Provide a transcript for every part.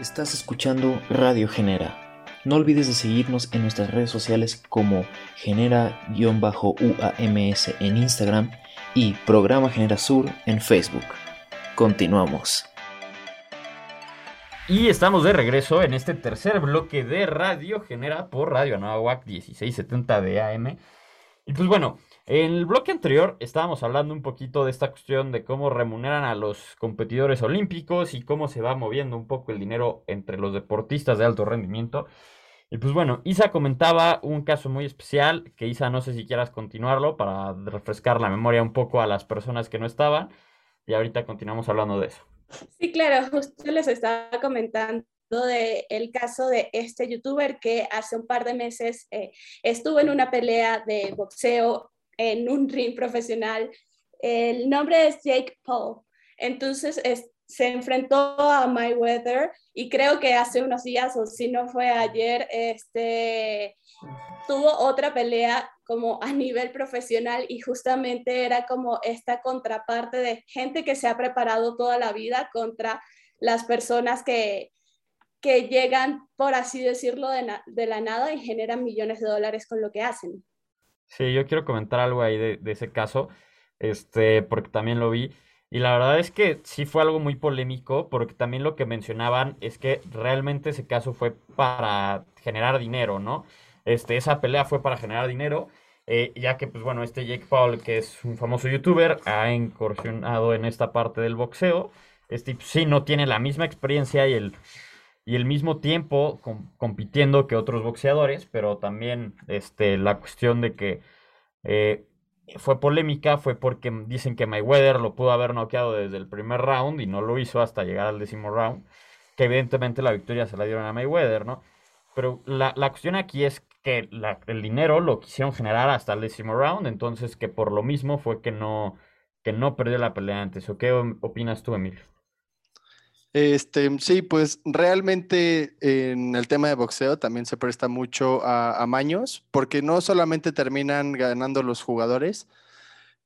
Estás escuchando Radio Genera. No olvides de seguirnos en nuestras redes sociales como Genera-UAMS en Instagram y Programa Genera Sur en Facebook. Continuamos. Y estamos de regreso en este tercer bloque de Radio Genera por Radio Anáhuac 1670 de AM. Y pues bueno, en el bloque anterior estábamos hablando un poquito de esta cuestión de cómo remuneran a los competidores olímpicos y cómo se va moviendo un poco el dinero entre los deportistas de alto rendimiento. Y pues bueno, Isa comentaba un caso muy especial, que Isa no sé si quieras continuarlo para refrescar la memoria un poco a las personas que no estaban. Y ahorita continuamos hablando de eso. Sí, claro, justo les estaba comentando del el caso de este youtuber que hace un par de meses eh, estuvo en una pelea de boxeo en un ring profesional. El nombre es Jake Paul. Entonces se enfrentó a Mayweather y creo que hace unos días, o si no fue ayer, este, tuvo otra pelea como a nivel profesional y justamente era como esta contraparte de gente que se ha preparado toda la vida contra las personas que, que llegan, por así decirlo, de, de la nada y generan millones de dólares con lo que hacen. Sí, yo quiero comentar algo ahí de, ese caso, este, porque también lo vi. Y la verdad es que sí fue algo muy polémico, porque también lo que mencionaban es que realmente ese caso fue para generar dinero, ¿no? Este, esa pelea fue para generar dinero, eh, ya que, pues bueno, este Jake Paul, que es un famoso youtuber, ha incursionado en esta parte del boxeo. Este, pues, sí, no tiene la misma experiencia y el y el mismo tiempo compitiendo que otros boxeadores, pero también este, la cuestión de que eh, fue polémica fue porque dicen que Mayweather lo pudo haber noqueado desde el primer round y no lo hizo hasta llegar al décimo round, que evidentemente la victoria se la dieron a Mayweather, ¿no? Pero la, la cuestión aquí es que el dinero lo quisieron generar hasta el décimo round, entonces que por lo mismo fue que no, que no perdió la pelea antes. ¿O qué opinas tú, Emilio? Este, sí, pues realmente en el tema de boxeo también se presta mucho a, maños, porque no solamente terminan ganando los jugadores,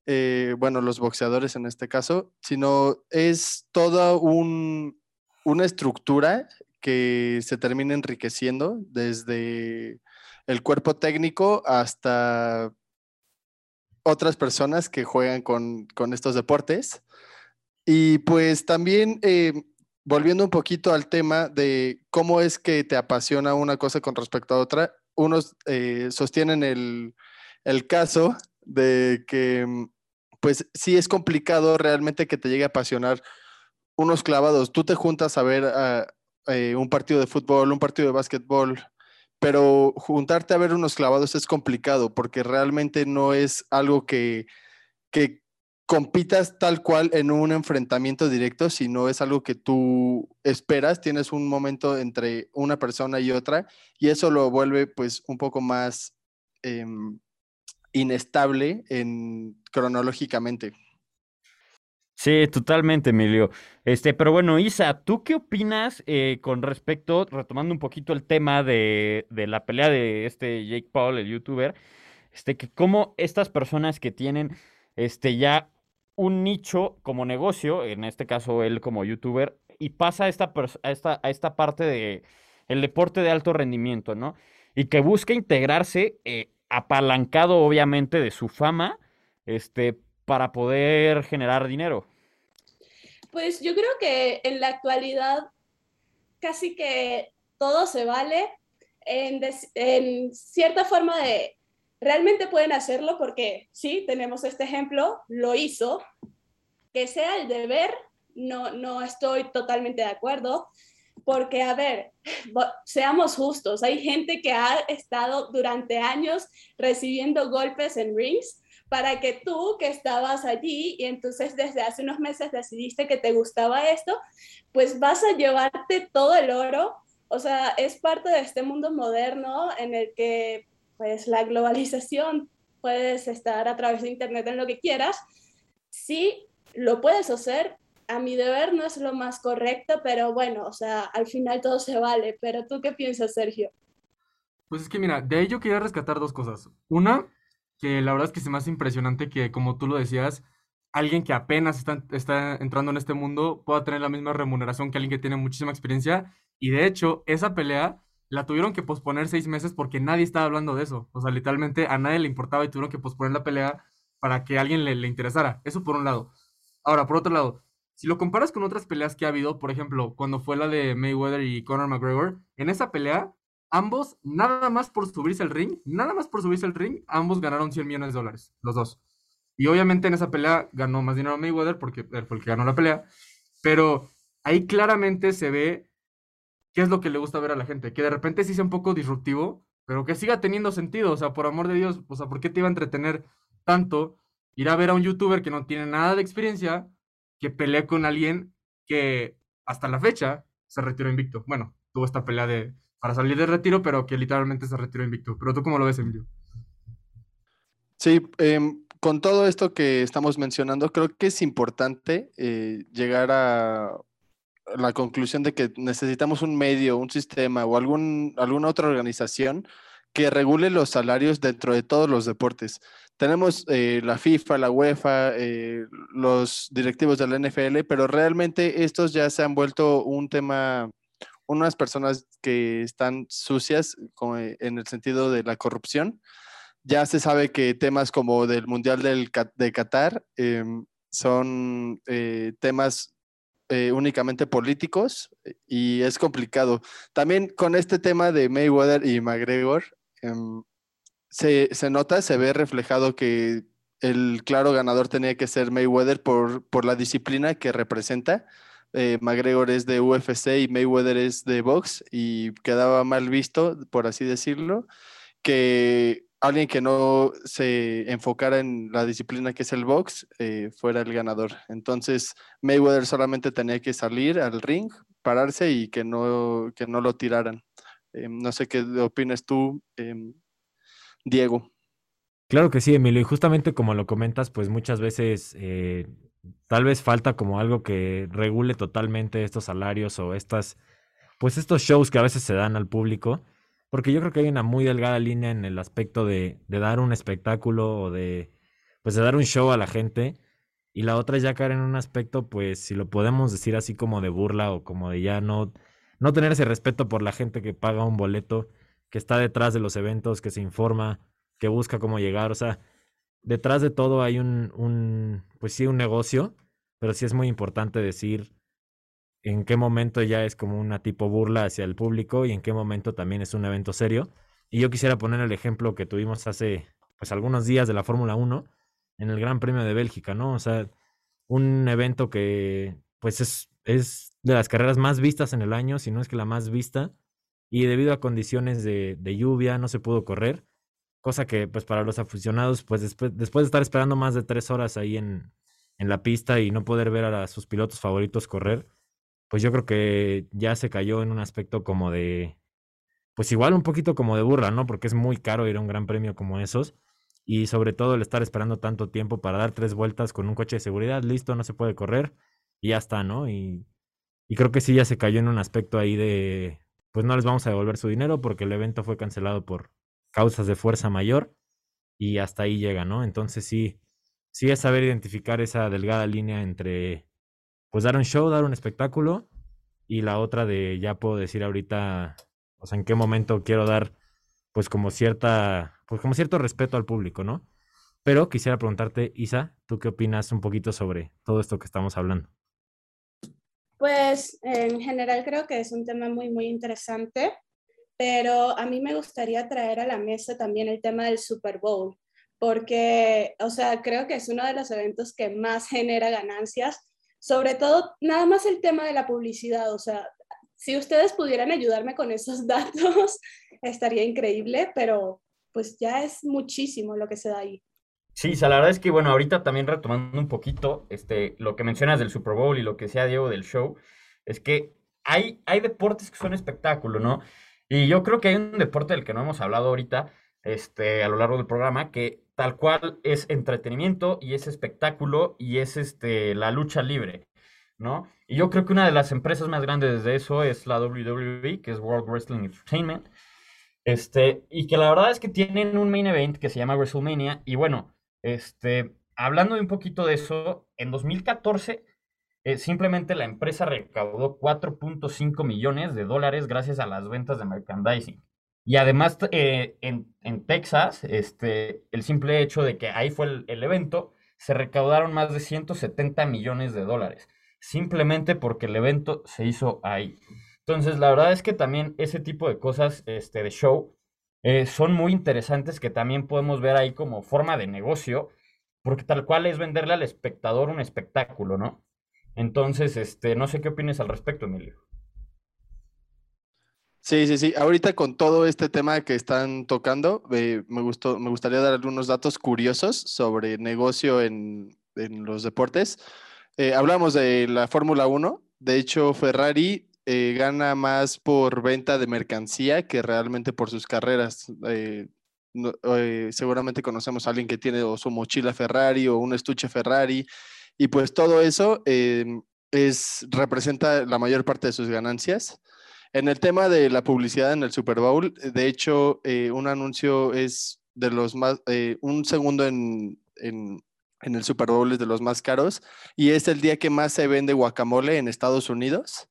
eh, bueno, los boxeadores en este caso, sino es toda una estructura que se termina enriqueciendo desde el cuerpo técnico hasta otras personas que juegan con, estos deportes. Y pues también eh, volviendo un poquito al tema de cómo es que te apasiona una cosa con respecto a otra, unos eh, sostienen el, caso de que, mm, pues sí es complicado realmente que te llegue a apasionar unos clavados. Tú te juntas a ver ah, eh, un partido de fútbol, un partido de básquetbol, pero juntarte a ver unos clavados es complicado porque realmente no es algo que, que compitas tal cual en un enfrentamiento directo, si no es algo que tú esperas, tienes un momento entre una persona y otra y eso lo vuelve pues un poco más em, inestable en, cronológicamente. Sí, totalmente, Emilio. Este, pero bueno, Isa, ¿tú qué opinas eh, con respecto, retomando un poquito el tema de, de, la pelea de este Jake Paul, el youtuber, este, que cómo estas personas que tienen este, ya un nicho como negocio, en este caso él como youtuber, y pasa a esta, esta, esta parte de el deporte de alto rendimiento, ¿no? Y que busca integrarse eh, apalancado obviamente de su fama, este, para poder generar dinero. Pues yo creo que en la actualidad casi que todo se vale en, en cierta forma de realmente pueden hacerlo porque sí, tenemos este ejemplo, lo hizo. Que sea el deber, no, no estoy totalmente de acuerdo, porque, a ver, seamos justos, hay gente que ha estado durante años recibiendo golpes en rings para que tú que estabas allí y entonces desde hace unos meses decidiste que te gustaba esto, pues vas a llevarte todo el oro. O sea, es parte de este mundo moderno en el que pues la globalización, puedes estar a través de Internet en lo que quieras. Sí, lo puedes hacer. A mi deber no es lo más correcto, pero bueno, o sea, al final todo se vale. Pero tú qué piensas, Sergio? Pues es que mira, de yo quería rescatar dos cosas. Una, que la verdad es que se me hace impresionante que, como tú lo decías, alguien que apenas está, está entrando en este mundo pueda tener la misma remuneración que alguien que tiene muchísima experiencia. Y de hecho, esa pelea la tuvieron que posponer seis meses porque nadie estaba hablando de eso. O sea, literalmente a nadie le importaba y tuvieron que posponer la pelea para que alguien le, le interesara. Eso por un lado. Ahora, por otro lado, si lo comparas con otras peleas que ha habido, por ejemplo, cuando fue la de Mayweather y Conor McGregor, en esa pelea, ambos, nada más por subirse al ring, nada más por subirse al ring, ambos ganaron 100 millones de dólares, los dos. Y obviamente en esa pelea ganó más dinero Mayweather porque él fue el que ganó la pelea. Pero ahí claramente se ve qué es lo que le gusta ver a la gente. Que de repente sí sea un poco disruptivo, pero que siga teniendo sentido. O sea, por amor de Dios, o sea, ¿por qué te iba a entretener tanto ir a ver a un youtuber que no tiene nada de experiencia que pelee con alguien que hasta la fecha se retiró invicto? Bueno, tuvo esta pelea de para salir de retiro, pero que literalmente se retiró invicto. Pero tú cómo lo ves, Emilio? Sí, eh, con todo esto que estamos mencionando, creo que es importante eh, llegar a la conclusión de que necesitamos un medio, un sistema o algún, alguna otra organización que regule los salarios dentro de todos los deportes. Tenemos eh, la FIFA, la UEFA, eh, los directivos de la NFL, pero realmente estos ya se han vuelto un tema, unas personas que están sucias en el sentido de la corrupción ya se sabe que temas como del Mundial de Qatar em, son eh, temas eh, únicamente políticos y es complicado. También con este tema de Mayweather y McGregor, em, se, se, nota, se ve reflejado que el claro ganador tenía que ser Mayweather por, por la disciplina que representa. Eh, McGregor es de UFC y Mayweather es de box y quedaba mal visto, por así decirlo, que alguien que no se enfocara en la disciplina que es el box eh, fuera el ganador. Entonces Mayweather solamente tenía que salir al ring, pararse y que no, que no lo tiraran. Eh, no sé qué opinas tú, eh, Diego. Claro que sí, Emilio, y justamente como lo comentas, pues muchas veces eh, tal vez falta como algo que regule totalmente estos salarios o estas, pues estos shows que a veces se dan al público porque yo creo que hay una muy delgada línea en el aspecto de, dar un espectáculo o de, pues de dar un show a la gente. Y la otra es ya caer en un aspecto, pues si lo podemos decir así como de burla o como de ya no, no tener ese respeto por la gente que paga un boleto, que está detrás de los eventos, que se informa, que busca cómo llegar. O sea, detrás de todo hay un, un pues sí, un negocio, pero sí es muy importante decir en qué momento ya es como una tipo burla hacia el público y en qué momento también es un evento serio. Y yo quisiera poner el ejemplo que tuvimos hace pues algunos días de la Fórmula 1 en el Gran Premio de Bélgica, ¿no? O sea, un evento que pues es, es de las carreras más vistas en el año, si no es que la más vista, y debido a condiciones de, de lluvia no se pudo correr, cosa que pues para los aficionados, pues después, después de estar esperando más de tres horas ahí en, en la pista y no poder ver a sus pilotos favoritos correr, pues yo creo que ya se cayó en un aspecto como de, pues igual un poquito como de burla, ¿no? Porque es muy caro ir a un gran premio como esos. Y sobre todo el estar esperando tanto tiempo para dar tres vueltas con un coche de seguridad, listo, no se puede correr y ya está, ¿no? Y, y creo que sí ya se cayó en un aspecto ahí de, pues no les vamos a devolver su dinero porque el evento fue cancelado por causas de fuerza mayor y hasta ahí llega, ¿no? Entonces sí, sí es saber identificar esa delgada línea entre pues dar un show, dar un espectáculo. Y la otra de ya puedo decir ahorita, o sea, en qué momento quiero dar, pues como cierta, pues como cierto respeto al público, ¿no? Pero quisiera preguntarte, Isa, ¿tú qué opinas un poquito sobre todo esto que estamos hablando? Pues en general creo que es un tema muy, muy interesante, pero a mí me gustaría traer a la mesa también el tema del Super Bowl, porque, o sea, creo que es uno de los eventos que más genera ganancias sobre todo, nada más el tema de la publicidad, o sea, si ustedes pudieran ayudarme con esos datos, estaría increíble, pero pues ya es muchísimo lo que se da ahí. Sí, la verdad es que, bueno, ahorita también retomando un poquito este, lo que mencionas del Super Bowl y lo que sea, Diego, del show, es que hay, hay deportes que son espectáculo, ¿no? Y yo creo que hay un deporte del que no hemos hablado ahorita, este, a lo largo del programa, que tal cual es entretenimiento y es espectáculo y es este, la lucha libre, ¿no? Y yo creo que una de las empresas más grandes de eso es la WWE, que es World Wrestling Entertainment, este, y que la verdad es que tienen un main event que se llama WrestleMania, y bueno, este, hablando de un poquito de eso, en 2014 eh, simplemente la empresa recaudó 4.5 millones de dólares gracias a las ventas de merchandising. Y además eh, en, Texas, este, el simple hecho de que ahí fue el, el, evento, se recaudaron más de 170 millones de dólares, simplemente porque el evento se hizo ahí. Entonces, la verdad es que también ese tipo de cosas este, de show eh, son muy interesantes que también podemos ver ahí como forma de negocio, porque tal cual es venderle al espectador un espectáculo, ¿no? Entonces, este, no sé qué opinas al respecto, Emilio. Sí, sí, sí. Ahorita con todo este tema que están tocando, eh, me, gustó, me gustaría dar algunos datos curiosos sobre negocio en, los deportes. Eh, hablamos de la Fórmula 1. De hecho, Ferrari eh, gana más por venta de mercancía que realmente por sus carreras. seguramente conocemos a alguien que tiene su mochila Ferrari o un estuche Ferrari y pues todo eso es, representa la mayor parte de sus ganancias. En el tema de la publicidad en el Super Bowl, de hecho, eh, un anuncio es de los más, eh, un segundo en, en, el Super Bowl es de los más caros y es el día que más se vende guacamole en Estados Unidos.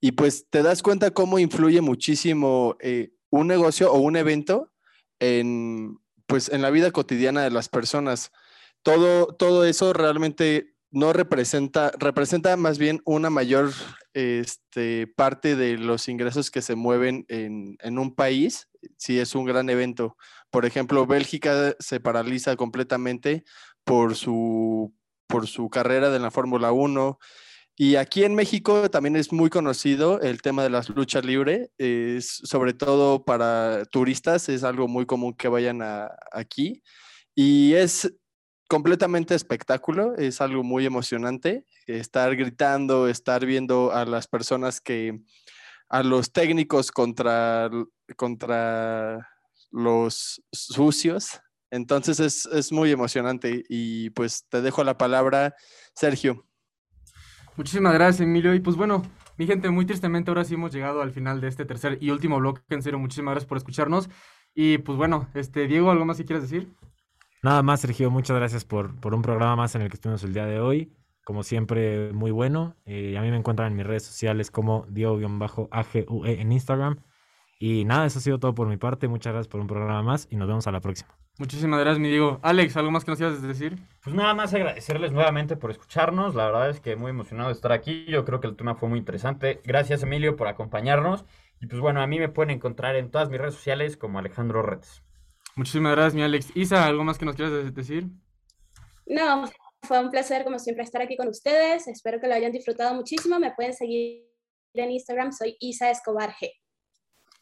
Y pues te das cuenta cómo influye muchísimo eh, un negocio o un evento en, pues, en la vida cotidiana de las personas. Todo, todo eso realmente no representa, representa más bien una mayor este, parte de los ingresos que se mueven en, un país, si es un gran evento. Por ejemplo, Bélgica se paraliza completamente por su, carrera de la Fórmula 1. Y aquí en México también es muy conocido el tema de las luchas libres, es, sobre todo para turistas, es algo muy común que vayan aquí. Y es completamente espectáculo, es algo muy emocionante, estar gritando, estar viendo a las personas que, a los técnicos contra, contra los sucios. Entonces es, es muy emocionante y pues te dejo la palabra, Sergio. Muchísimas gracias, Emilio. Y pues bueno, mi gente, muy tristemente ahora sí hemos llegado al final de este tercer y último bloque. En serio, muchísimas gracias por escucharnos. Y pues bueno, este Diego, ¿algo más que quieras decir? Nada más, Sergio, muchas gracias por, por un programa más en el que estuvimos el día de hoy. Como siempre, muy bueno. Eh, a mí me encuentran en mis redes sociales como Diego-AGUE en Instagram. Y nada, eso ha sido todo por mi parte. Muchas gracias por un programa más y nos vemos a la próxima. Muchísimas gracias, mi Diego. Alex, ¿algo más que nos quieras decir? Pues nada más agradecerles nuevamente por escucharnos. La verdad es que muy emocionado de estar aquí. Yo creo que el tema fue muy interesante. Gracias, Emilio, por acompañarnos. Y pues bueno, a mí me pueden encontrar en todas mis redes sociales como Alejandro Redes. Muchísimas gracias, mi Alex. Isa, ¿algo más que nos quieras decir? No, fue un placer como siempre estar aquí con ustedes. Espero que lo hayan disfrutado muchísimo. Me pueden seguir en Instagram, soy Isa Escobar G.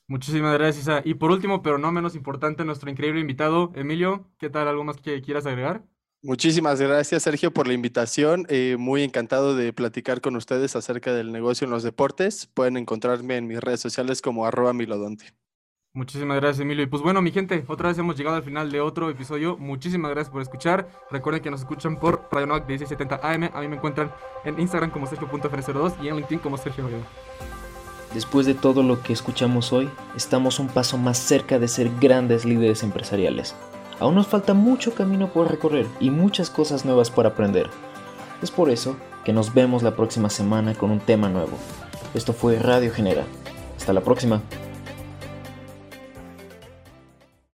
Muchísimas gracias, Isa. Y por último, pero no menos importante, nuestro increíble invitado, Emilio, ¿qué tal? ¿Algo más que quieras agregar? Muchísimas gracias, Sergio, por la invitación. Eh, muy encantado de platicar con ustedes acerca del negocio en los deportes. Pueden encontrarme en mis redes sociales como arroba milodonte. Muchísimas gracias, Emilio. Y pues bueno, mi gente, otra vez hemos llegado al final de otro episodio. Muchísimas gracias por escuchar. Recuerden que nos escuchan por Radio Novak 1670 AM. A mí me encuentran en Instagram como Sergio.fr02 y en LinkedIn como Sergio Después de todo lo que escuchamos hoy, estamos un paso más cerca de ser grandes líderes empresariales. Aún nos falta mucho camino por recorrer y muchas cosas nuevas por aprender. Es por eso que nos vemos la próxima semana con un tema nuevo. Esto fue Radio Genera. Hasta la próxima.